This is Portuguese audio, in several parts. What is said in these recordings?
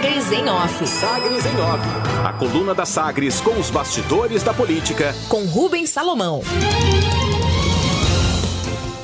Sagres em Off. Sagres em Off. A coluna da Sagres com os bastidores da política. Com Rubens Salomão.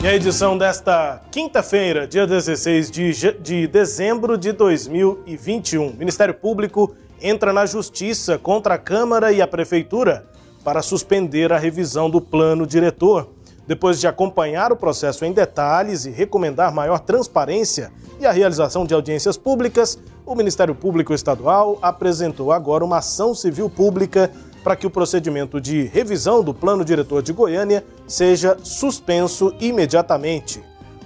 E a edição desta quinta-feira, dia 16 de, de dezembro de 2021. O Ministério Público entra na justiça contra a Câmara e a Prefeitura para suspender a revisão do plano diretor. Depois de acompanhar o processo em detalhes e recomendar maior transparência e a realização de audiências públicas, o Ministério Público Estadual apresentou agora uma ação civil pública para que o procedimento de revisão do plano diretor de Goiânia seja suspenso imediatamente.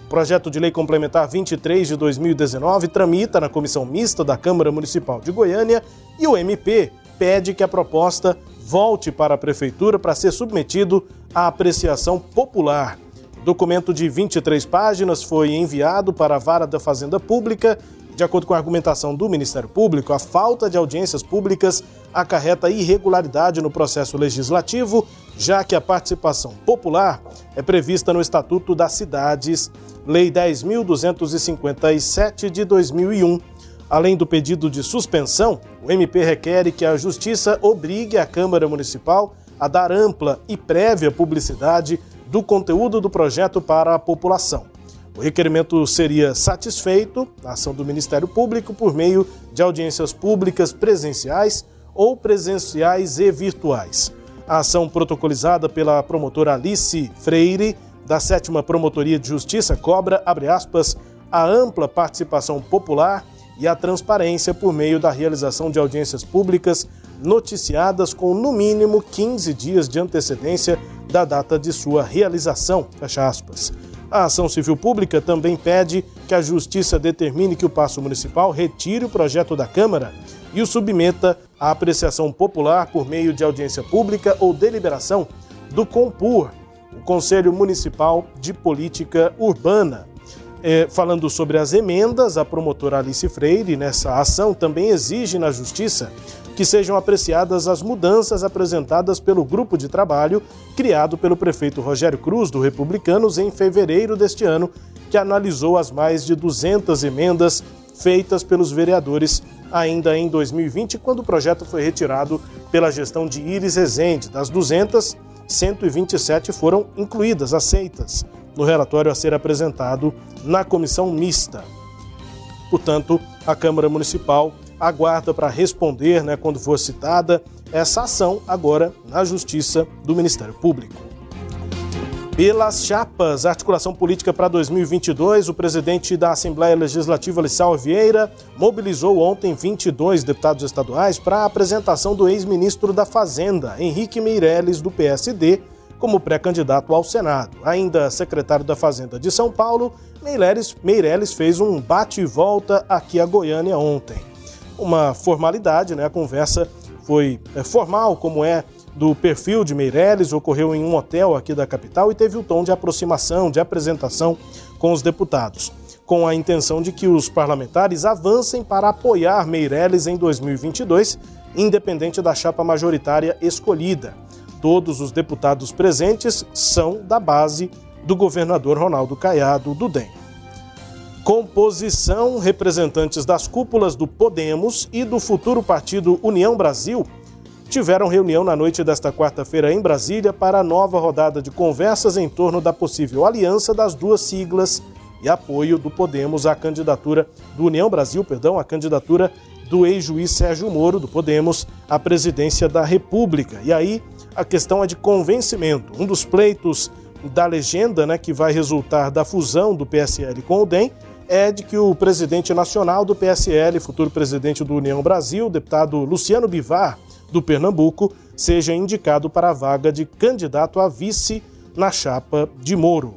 O projeto de lei complementar 23 de 2019 tramita na comissão mista da Câmara Municipal de Goiânia e o MP pede que a proposta volte para a prefeitura para ser submetido à apreciação popular. O documento de 23 páginas foi enviado para a Vara da Fazenda Pública de acordo com a argumentação do Ministério Público, a falta de audiências públicas acarreta irregularidade no processo legislativo, já que a participação popular é prevista no Estatuto das Cidades, Lei 10.257 de 2001. Além do pedido de suspensão, o MP requer que a Justiça obrigue a Câmara Municipal a dar ampla e prévia publicidade do conteúdo do projeto para a população. O requerimento seria satisfeito na ação do Ministério Público por meio de audiências públicas presenciais ou presenciais e virtuais. A ação protocolizada pela promotora Alice Freire, da 7 Promotoria de Justiça, cobra, abre aspas, a ampla participação popular e a transparência por meio da realização de audiências públicas noticiadas com no mínimo 15 dias de antecedência da data de sua realização. Fecha aspas. A ação civil pública também pede que a Justiça determine que o Paço Municipal retire o projeto da Câmara e o submeta à apreciação popular por meio de audiência pública ou deliberação do COMPUR, o Conselho Municipal de Política Urbana. É, falando sobre as emendas, a promotora Alice Freire, nessa ação, também exige na Justiça que sejam apreciadas as mudanças apresentadas pelo grupo de trabalho criado pelo prefeito Rogério Cruz, do Republicanos, em fevereiro deste ano, que analisou as mais de 200 emendas feitas pelos vereadores ainda em 2020, quando o projeto foi retirado pela gestão de Iris Rezende. Das 200, 127 foram incluídas, aceitas, no relatório a ser apresentado na comissão mista. Portanto, a Câmara Municipal aguarda para responder, né, quando for citada, essa ação agora na Justiça do Ministério Público. Pelas chapas, articulação política para 2022, o presidente da Assembleia Legislativa, Lissau Vieira, mobilizou ontem 22 deputados estaduais para a apresentação do ex-ministro da Fazenda, Henrique Meirelles, do PSD, como pré-candidato ao Senado. Ainda secretário da Fazenda de São Paulo, Meirelles, Meirelles fez um bate e volta aqui a Goiânia ontem uma formalidade, né? A conversa foi é, formal, como é do perfil de Meirelles, ocorreu em um hotel aqui da capital e teve o tom de aproximação, de apresentação com os deputados, com a intenção de que os parlamentares avancem para apoiar Meirelles em 2022, independente da chapa majoritária escolhida. Todos os deputados presentes são da base do governador Ronaldo Caiado do DEM. Composição: representantes das cúpulas do Podemos e do futuro partido União Brasil tiveram reunião na noite desta quarta-feira em Brasília para a nova rodada de conversas em torno da possível aliança das duas siglas e apoio do Podemos à candidatura do União Brasil, perdão, à candidatura do ex-juiz Sérgio Moro do Podemos à presidência da República. E aí a questão é de convencimento. Um dos pleitos da legenda, né, que vai resultar da fusão do PSL com o DEM, é de que o presidente nacional do PSL, futuro presidente do União Brasil, deputado Luciano Bivar, do Pernambuco, seja indicado para a vaga de candidato a vice na chapa de Moro.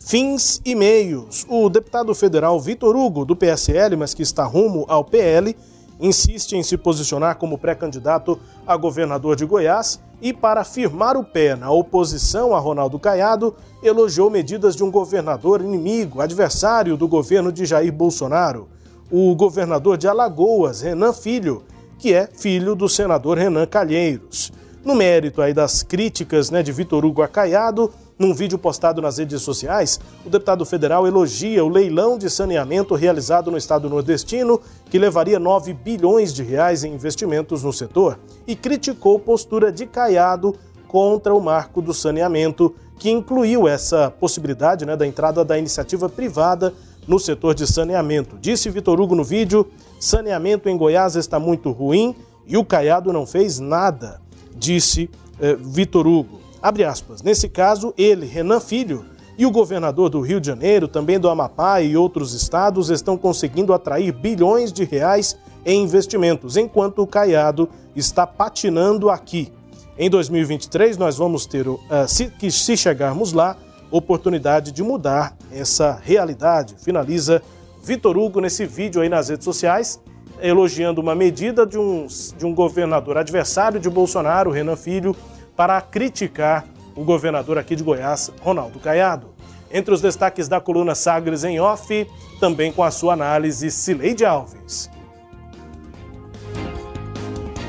Fins e meios. O deputado federal Vitor Hugo, do PSL, mas que está rumo ao PL, insiste em se posicionar como pré-candidato a governador de Goiás e, para firmar o pé na oposição a Ronaldo Caiado, elogiou medidas de um governador inimigo, adversário do governo de Jair Bolsonaro, o governador de Alagoas, Renan Filho, que é filho do senador Renan Calheiros. No mérito aí das críticas né, de Vitor Hugo a Caiado, Num vídeo postado nas redes sociais, o deputado federal elogia o leilão de saneamento realizado no estado nordestino, que levaria 9 bilhões de reais em investimentos no setor, e criticou postura de Caiado contra o marco do saneamento, que incluiu essa possibilidade né, da entrada da iniciativa privada no setor de saneamento. Disse Vitor Hugo no vídeo: saneamento em Goiás está muito ruim e o Caiado não fez nada, disse eh, Vitor Hugo. Abre aspas. Nesse caso, ele, Renan Filho, e o governador do Rio de Janeiro, também do Amapá e outros estados estão conseguindo atrair bilhões de reais em investimentos, enquanto o Caiado está patinando aqui. Em 2023, nós vamos ter, uh, se, se chegarmos lá, oportunidade de mudar essa realidade. Finaliza Vitor Hugo nesse vídeo aí nas redes sociais, elogiando uma medida de um, de um governador adversário de Bolsonaro, Renan Filho, para criticar o governador aqui de Goiás, Ronaldo Caiado. Entre os destaques da coluna Sagres em Off, também com a sua análise, Cileide Alves.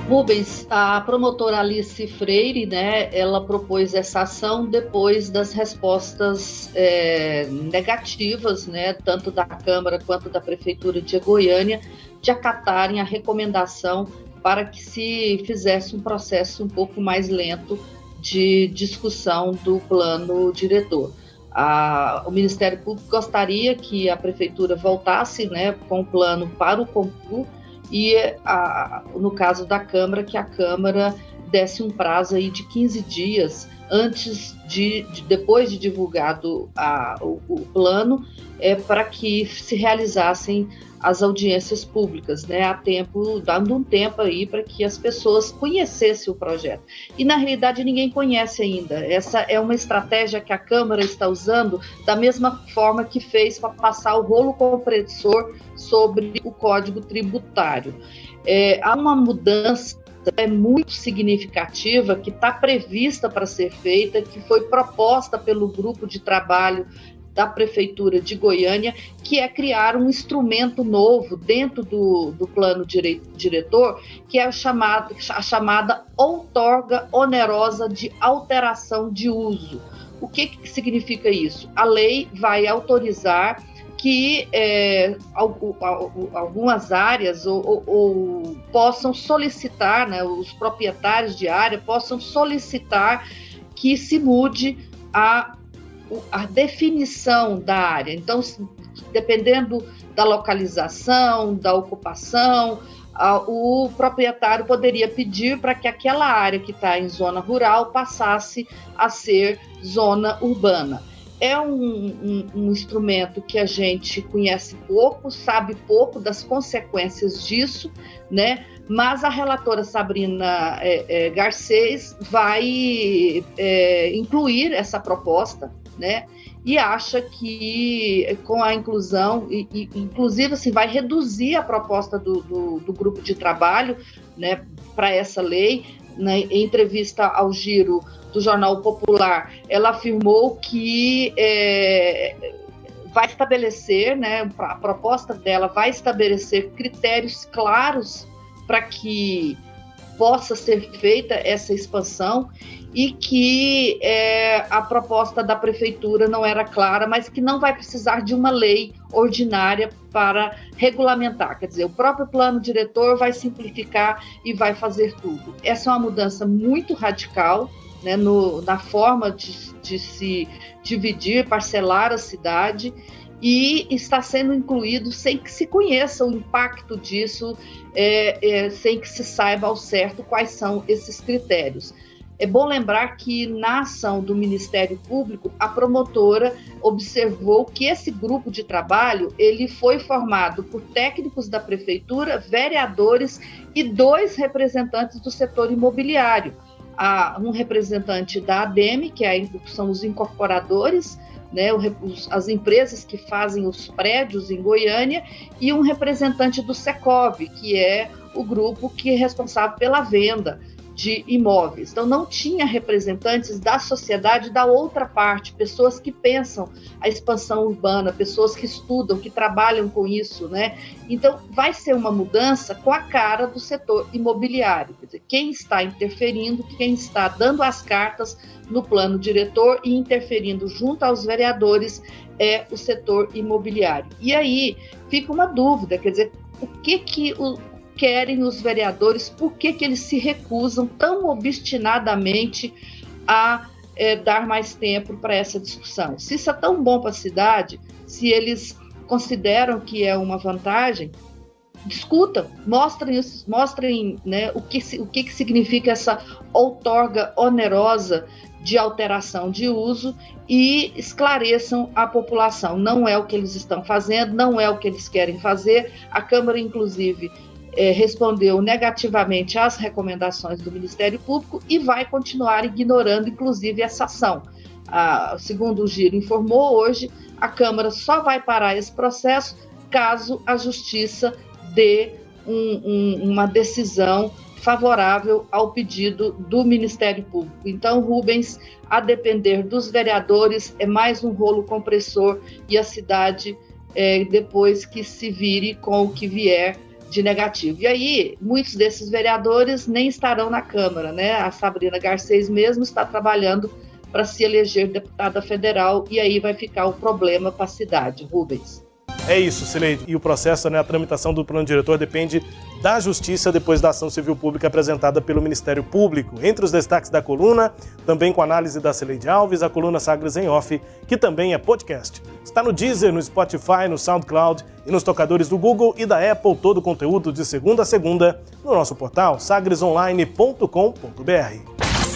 Rubens, a promotora Alice Freire, né, ela propôs essa ação depois das respostas é, negativas, né, tanto da Câmara quanto da Prefeitura de Goiânia, de acatarem a recomendação para que se fizesse um processo um pouco mais lento de discussão do plano diretor. A, o Ministério Público gostaria que a Prefeitura voltasse né, com o plano para o concurso e, a, no caso da Câmara, que a Câmara desse um prazo aí de 15 dias antes de, de depois de divulgado a, o, o, plano, é, para que se realizassem as audiências públicas, né, a tempo, dando um tempo aí para que as pessoas conhecessem o projeto. E na realidade ninguém conhece ainda. Essa é uma estratégia que a Câmara está usando da mesma forma que fez para passar o rolo compressor sobre o Código Tributário. É, há uma mudança é muito significativa que está prevista para ser feita, que foi proposta pelo grupo de trabalho da Prefeitura de Goiânia, que é criar um instrumento novo dentro do, do plano dire, diretor, que é a chamada, a chamada outorga onerosa de alteração de uso. O que, que significa isso? A lei vai autorizar que é, algumas áreas ou, ou, ou, possam solicitar, né, os proprietários de área possam solicitar que se mude a a definição da área. Então, dependendo da localização, da ocupação, o proprietário poderia pedir para que aquela área que está em zona rural passasse a ser zona urbana. É um, um, um, instrumento que a gente conhece pouco, sabe pouco das consequências disso, né? Mas a relatora Sabrina é, é, Garcês vai é, incluir essa proposta né? E acha que com a inclusão, e, e, inclusive assim, vai reduzir a proposta do, do, do grupo de trabalho né, para essa lei. Né, em entrevista ao Giro do Jornal Popular, ela afirmou que é, vai estabelecer, né, a proposta dela vai estabelecer critérios claros para que possa ser feita essa expansão e que é, a proposta da prefeitura não era clara, mas que não vai precisar de uma lei ordinária para regulamentar. Quer dizer, o próprio plano diretor vai simplificar e vai fazer tudo. Essa é uma mudança muito radical né, no, na forma de, de se dividir, parcelar a cidade e está sendo incluído sem que se conheça o impacto disso, é, é, sem que se saiba ao certo quais são esses critérios. É bom lembrar que na ação do Ministério Público, a promotora observou que esse grupo de trabalho ele foi formado por técnicos da prefeitura, vereadores e dois representantes do setor imobiliário. um representante da ADEME, que é são os incorporadores, né, as empresas que fazem os prédios em Goiânia, e um representante do Secov, que é o grupo que é responsável pela venda de imóveis. Então, não tinha representantes da sociedade da outra parte, pessoas que pensam a expansão urbana, pessoas que estudam, que trabalham com isso, né? Então, vai ser uma mudança com a cara do setor imobiliário. Quer dizer, quem está interferindo, quem está dando as cartas no plano diretor e interferindo junto aos vereadores é o setor imobiliário. E aí fica uma dúvida, quer dizer, o que que o, querem os vereadores, por que, que eles se recusam tão obstinadamente a é, dar mais tempo para essa discussão? Se isso é tão bom para a cidade, se eles consideram que é uma vantagem, discutam, mostrem, mostrem né, o, que, o que, que significa essa outorga onerosa de alteração de uso e esclareçam a população. Não é o que eles estão fazendo, não é o que eles querem fazer. A Câmara, inclusive, é, respondeu negativamente às recomendações do Ministério Público e vai continuar ignorando, inclusive, essa ação. Ah, segundo o Giro informou hoje, a Câmara só vai parar esse processo caso a Justiça dê um, um, uma decisão favorável ao pedido do Ministério Público. Então, Rubens, a depender dos vereadores, é mais um rolo compressor e a cidade, é, depois que se vire com o que vier de negativo. E aí, muitos desses vereadores nem estarão na Câmara, né? A Sabrina Garcês mesmo está trabalhando para se eleger deputada federal e aí vai ficar o problema para a cidade, Rubens. É isso, Sileide. E o processo, né, a tramitação do plano diretor depende da Justiça depois da ação civil pública apresentada pelo Ministério Público. Entre os destaques da coluna, também com análise da Sileide Alves, a coluna Sagres em Off, que também é podcast. Está no Deezer, no Spotify, no SoundCloud e nos tocadores do Google e da Apple, todo o conteúdo de segunda a segunda no nosso portal sagresonline.com.br.